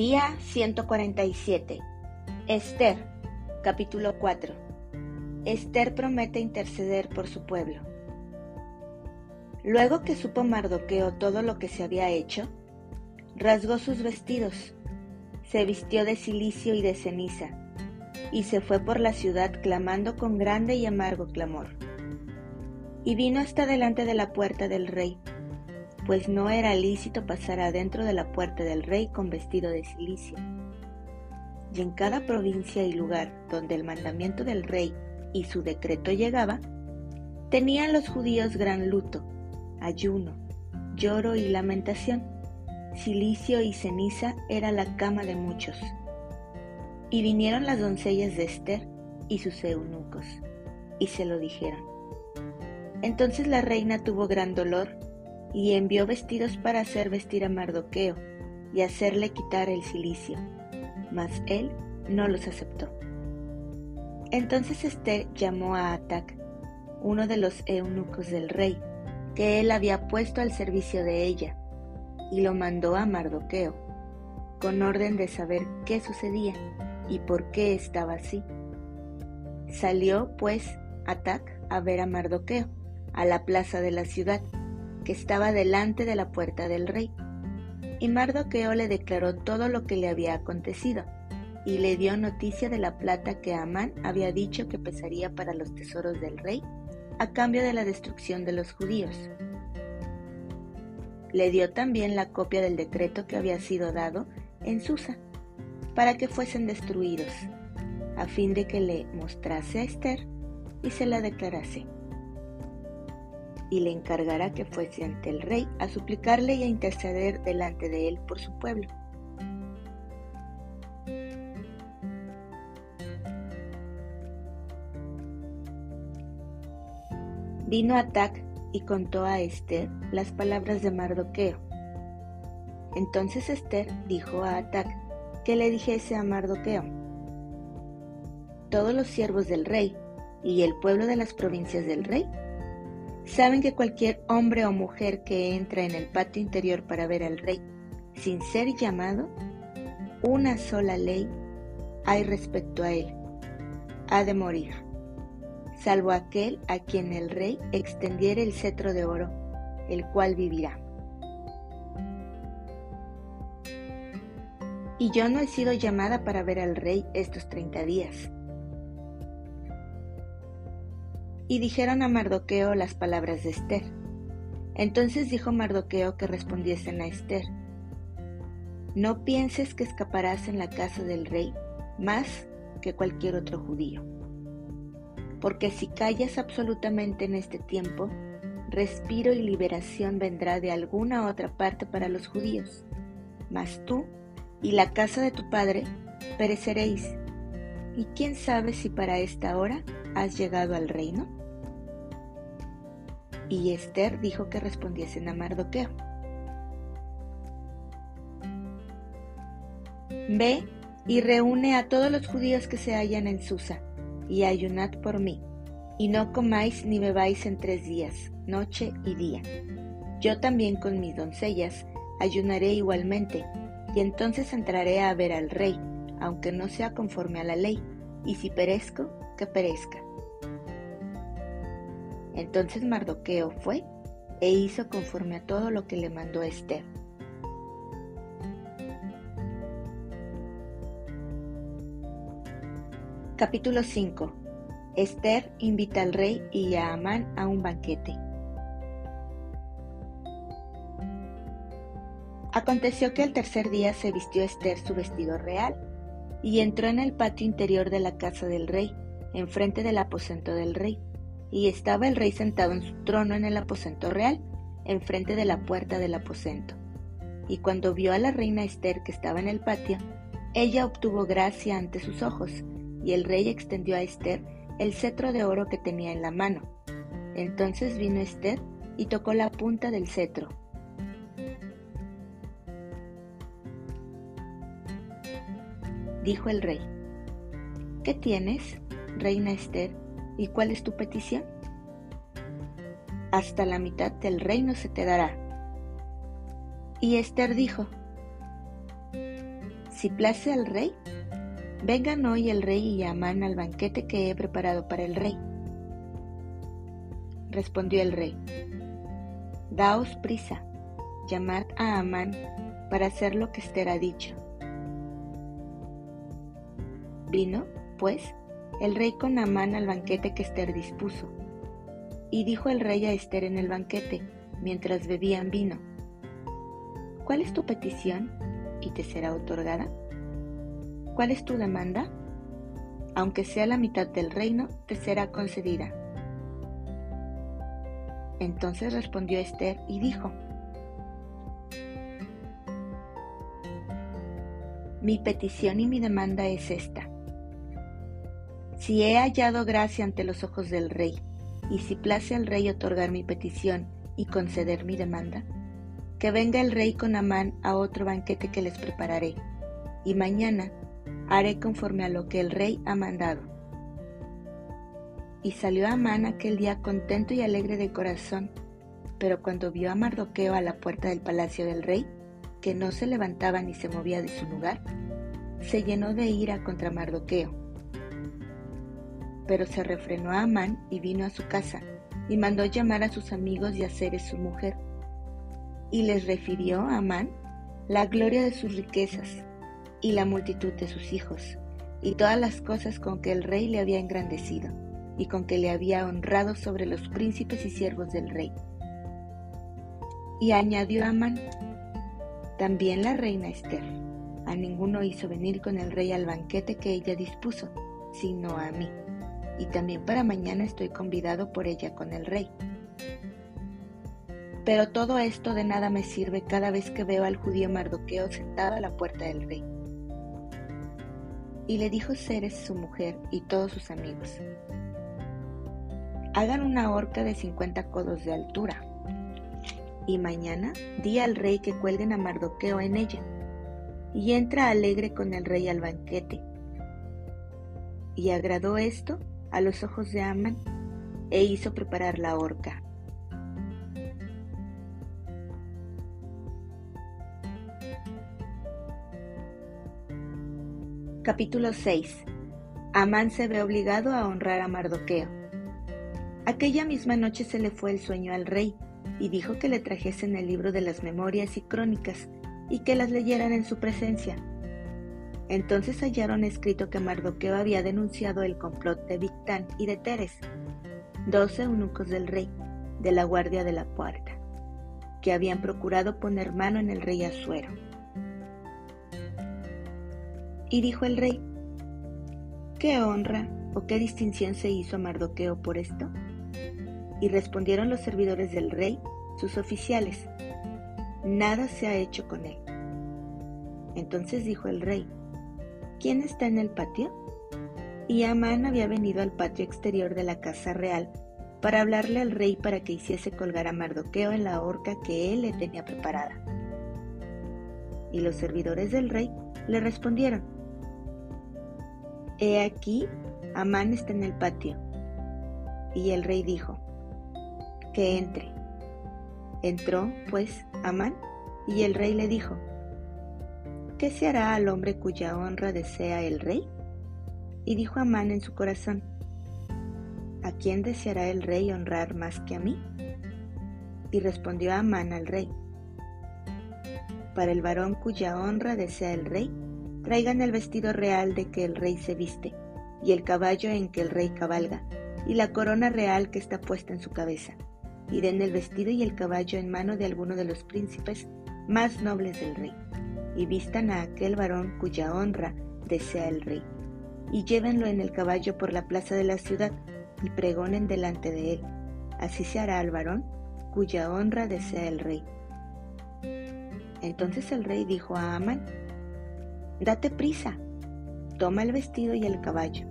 Día 147. Esther, capítulo 4. Esther promete interceder por su pueblo. Luego que supo Mardoqueo todo lo que se había hecho, rasgó sus vestidos, se vistió de cilicio y de ceniza, y se fue por la ciudad clamando con grande y amargo clamor. Y vino hasta delante de la puerta del rey, pues no era lícito pasar adentro de la puerta del rey con vestido de cilicio. Y en cada provincia y lugar donde el mandamiento del rey y su decreto llegaba, tenían los judíos gran luto, ayuno, lloro y lamentación. Cilicio y ceniza era la cama de muchos. Y vinieron las doncellas de Esther y sus eunucos, y se lo dijeron. Entonces la reina tuvo gran dolor y envió vestidos para hacer vestir a Mardoqueo y hacerle quitar el cilicio, mas él no los aceptó. Entonces Esther llamó a Atac, uno de los eunucos del rey, que él había puesto al servicio de ella, y lo mandó a Mardoqueo, con orden de saber qué sucedía y por qué estaba así. Salió, pues, Atac a ver a Mardoqueo, a la plaza de la ciudad, que estaba delante de la puerta del rey. Y Mardoqueo le declaró todo lo que le había acontecido, y le dio noticia de la plata que Amán había dicho que pesaría para los tesoros del rey, a cambio de la destrucción de los judíos. Le dio también la copia del decreto que había sido dado en Susa, para que fuesen destruidos, a fin de que le mostrase a Esther y se la declarase y le encargará que fuese ante el rey a suplicarle y a interceder delante de él por su pueblo. Vino Atac y contó a Esther las palabras de Mardoqueo. Entonces Esther dijo a Atac que le dijese a Mardoqueo, todos los siervos del rey y el pueblo de las provincias del rey Saben que cualquier hombre o mujer que entra en el patio interior para ver al rey sin ser llamado, una sola ley hay respecto a él. Ha de morir, salvo aquel a quien el rey extendiere el cetro de oro, el cual vivirá. Y yo no he sido llamada para ver al rey estos treinta días y dijeron a Mardoqueo las palabras de Esther. Entonces dijo Mardoqueo que respondiesen a Esther, No pienses que escaparás en la casa del rey más que cualquier otro judío, porque si callas absolutamente en este tiempo, respiro y liberación vendrá de alguna otra parte para los judíos, mas tú y la casa de tu padre pereceréis. ¿Y quién sabe si para esta hora has llegado al reino? Y Esther dijo que respondiesen a Mardoqueo. Ve y reúne a todos los judíos que se hallan en Susa, y ayunad por mí, y no comáis ni bebáis en tres días, noche y día. Yo también con mis doncellas ayunaré igualmente, y entonces entraré a ver al rey, aunque no sea conforme a la ley, y si perezco, que perezca. Entonces Mardoqueo fue e hizo conforme a todo lo que le mandó Esther. Capítulo 5 Esther invita al rey y a Amán a un banquete. Aconteció que el tercer día se vistió Esther su vestido real y entró en el patio interior de la casa del rey, enfrente del aposento del rey y estaba el rey sentado en su trono en el aposento real, enfrente de la puerta del aposento. Y cuando vio a la reina Esther que estaba en el patio, ella obtuvo gracia ante sus ojos, y el rey extendió a Esther el cetro de oro que tenía en la mano. Entonces vino Esther y tocó la punta del cetro. Dijo el rey, ¿qué tienes, reina Esther? ¿Y cuál es tu petición? Hasta la mitad del reino se te dará. Y Esther dijo, Si place al rey, vengan hoy el rey y Amán al banquete que he preparado para el rey. Respondió el rey, Daos prisa, llamad a Amán para hacer lo que Esther ha dicho. Vino, pues, el rey con Amán al banquete que Esther dispuso. Y dijo el rey a Esther en el banquete, mientras bebían vino, ¿Cuál es tu petición y te será otorgada? ¿Cuál es tu demanda? Aunque sea la mitad del reino, te será concedida. Entonces respondió Esther y dijo, Mi petición y mi demanda es esta. Si he hallado gracia ante los ojos del rey, y si place al rey otorgar mi petición y conceder mi demanda, que venga el rey con Amán a otro banquete que les prepararé, y mañana haré conforme a lo que el rey ha mandado. Y salió Amán aquel día contento y alegre de corazón, pero cuando vio a Mardoqueo a la puerta del palacio del rey, que no se levantaba ni se movía de su lugar, se llenó de ira contra Mardoqueo. Pero se refrenó a Amán y vino a su casa, y mandó llamar a sus amigos y a Ceres su mujer, y les refirió a Amán la gloria de sus riquezas y la multitud de sus hijos, y todas las cosas con que el rey le había engrandecido y con que le había honrado sobre los príncipes y siervos del rey. Y añadió Amán, también la reina Esther, a ninguno hizo venir con el rey al banquete que ella dispuso, sino a mí, y también para mañana estoy convidado por ella con el rey. Pero todo esto de nada me sirve cada vez que veo al judío Mardoqueo sentado a la puerta del rey. Y le dijo Ceres su mujer y todos sus amigos, hagan una horca de cincuenta codos de altura. Y mañana di al rey que cuelguen a Mardoqueo en ella, y entra alegre con el rey al banquete. Y agradó esto a los ojos de Amán, e hizo preparar la horca. Capítulo 6 Amán se ve obligado a honrar a Mardoqueo. Aquella misma noche se le fue el sueño al rey y dijo que le trajesen el libro de las memorias y crónicas y que las leyeran en su presencia. Entonces hallaron escrito que Mardoqueo había denunciado el complot de Victán y de Teres, doce eunucos del rey, de la guardia de la puerta, que habían procurado poner mano en el rey Asuero. Y dijo el rey, ¿qué honra o qué distinción se hizo a Mardoqueo por esto? Y respondieron los servidores del rey, sus oficiales, nada se ha hecho con él. Entonces dijo el rey, ¿quién está en el patio? Y Amán había venido al patio exterior de la casa real para hablarle al rey para que hiciese colgar a Mardoqueo en la horca que él le tenía preparada. Y los servidores del rey le respondieron, He aquí, Amán está en el patio. Y el rey dijo, que entre. Entró, pues, Amán, y el rey le dijo, ¿qué se hará al hombre cuya honra desea el rey? Y dijo Amán en su corazón, ¿a quién deseará el rey honrar más que a mí? Y respondió Amán al rey, para el varón cuya honra desea el rey, traigan el vestido real de que el rey se viste, y el caballo en que el rey cabalga, y la corona real que está puesta en su cabeza y den el vestido y el caballo en mano de alguno de los príncipes más nobles del rey, y vistan a aquel varón cuya honra desea el rey, y llévenlo en el caballo por la plaza de la ciudad, y pregonen delante de él. Así se hará al varón cuya honra desea el rey. Entonces el rey dijo a Amán, Date prisa, toma el vestido y el caballo,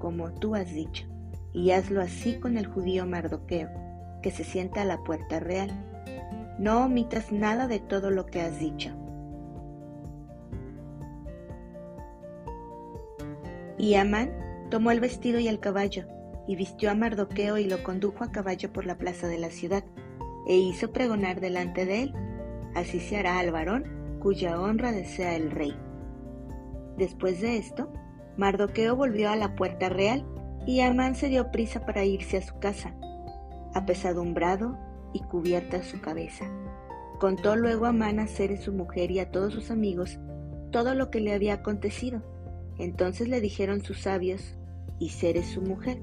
como tú has dicho, y hazlo así con el judío Mardoqueo que se sienta a la puerta real. No omitas nada de todo lo que has dicho. Y Amán tomó el vestido y el caballo, y vistió a Mardoqueo y lo condujo a caballo por la plaza de la ciudad, e hizo pregonar delante de él, así se hará al varón cuya honra desea el rey. Después de esto, Mardoqueo volvió a la puerta real y Amán se dio prisa para irse a su casa, apesadumbrado y cubierta su cabeza. Contó luego a Amán a Ceres su mujer y a todos sus amigos todo lo que le había acontecido. Entonces le dijeron sus sabios y Ceres su mujer,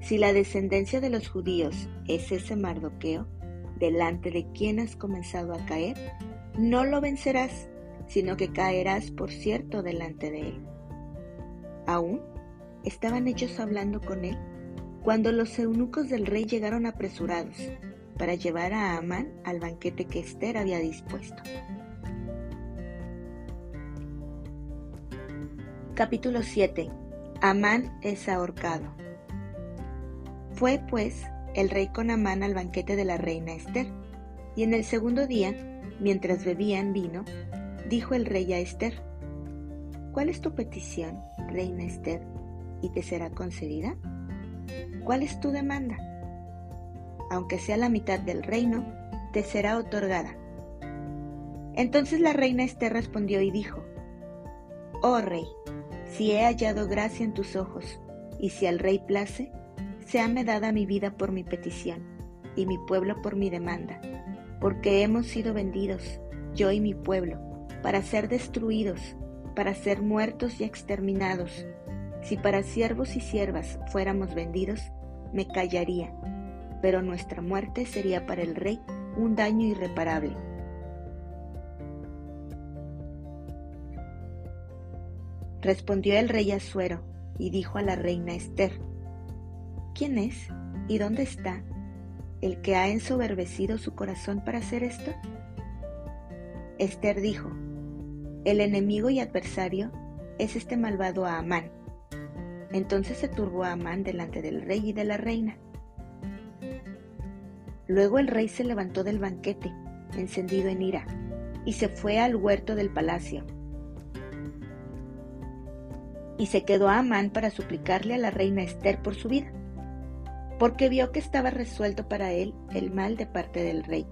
si la descendencia de los judíos es ese Mardoqueo, delante de quien has comenzado a caer, no lo vencerás, sino que caerás por cierto delante de él. Aún estaban ellos hablando con él cuando los eunucos del rey llegaron apresurados para llevar a Amán al banquete que Esther había dispuesto. Capítulo 7. Amán es ahorcado. Fue pues el rey con Amán al banquete de la reina Esther, y en el segundo día, mientras bebían vino, dijo el rey a Esther, ¿Cuál es tu petición, reina Esther, y te será concedida? ¿Cuál es tu demanda? Aunque sea la mitad del reino, te será otorgada. Entonces la reina Esther respondió y dijo, Oh rey, si he hallado gracia en tus ojos, y si al rey place, seame dada mi vida por mi petición, y mi pueblo por mi demanda, porque hemos sido vendidos, yo y mi pueblo, para ser destruidos, para ser muertos y exterminados. Si para siervos y siervas fuéramos vendidos, me callaría, pero nuestra muerte sería para el rey un daño irreparable. Respondió el rey Asuero y dijo a la reina Esther, ¿quién es y dónde está el que ha ensoberbecido su corazón para hacer esto? Esther dijo, el enemigo y adversario es este malvado Amán. Entonces se turbó Amán delante del rey y de la reina. Luego el rey se levantó del banquete, encendido en ira, y se fue al huerto del palacio. Y se quedó a Amán para suplicarle a la reina Esther por su vida, porque vio que estaba resuelto para él el mal de parte del rey.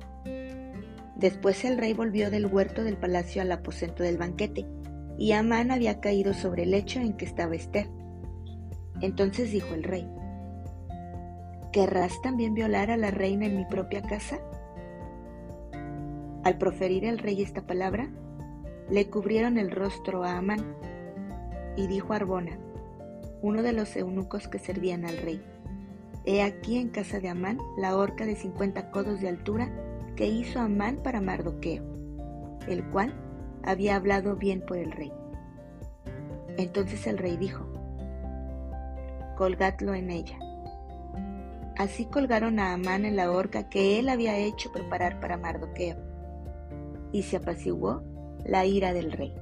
Después el rey volvió del huerto del palacio al aposento del banquete, y Amán había caído sobre el lecho en que estaba Esther. Entonces dijo el rey, ¿querrás también violar a la reina en mi propia casa? Al proferir el rey esta palabra, le cubrieron el rostro a Amán, y dijo Arbona, uno de los eunucos que servían al rey, He aquí en casa de Amán la horca de cincuenta codos de altura que hizo Amán para Mardoqueo, el cual había hablado bien por el rey. Entonces el rey dijo, colgadlo en ella. Así colgaron a Amán en la horca que él había hecho preparar para Mardoqueo, y se apaciguó la ira del rey.